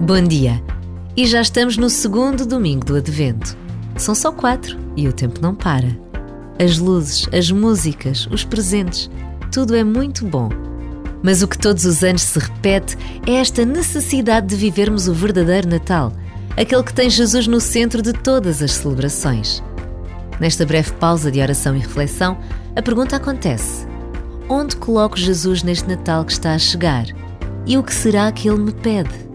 Bom dia! E já estamos no segundo domingo do Advento. São só quatro e o tempo não para. As luzes, as músicas, os presentes, tudo é muito bom. Mas o que todos os anos se repete é esta necessidade de vivermos o verdadeiro Natal, aquele que tem Jesus no centro de todas as celebrações. Nesta breve pausa de oração e reflexão, a pergunta acontece: Onde coloco Jesus neste Natal que está a chegar? E o que será que ele me pede?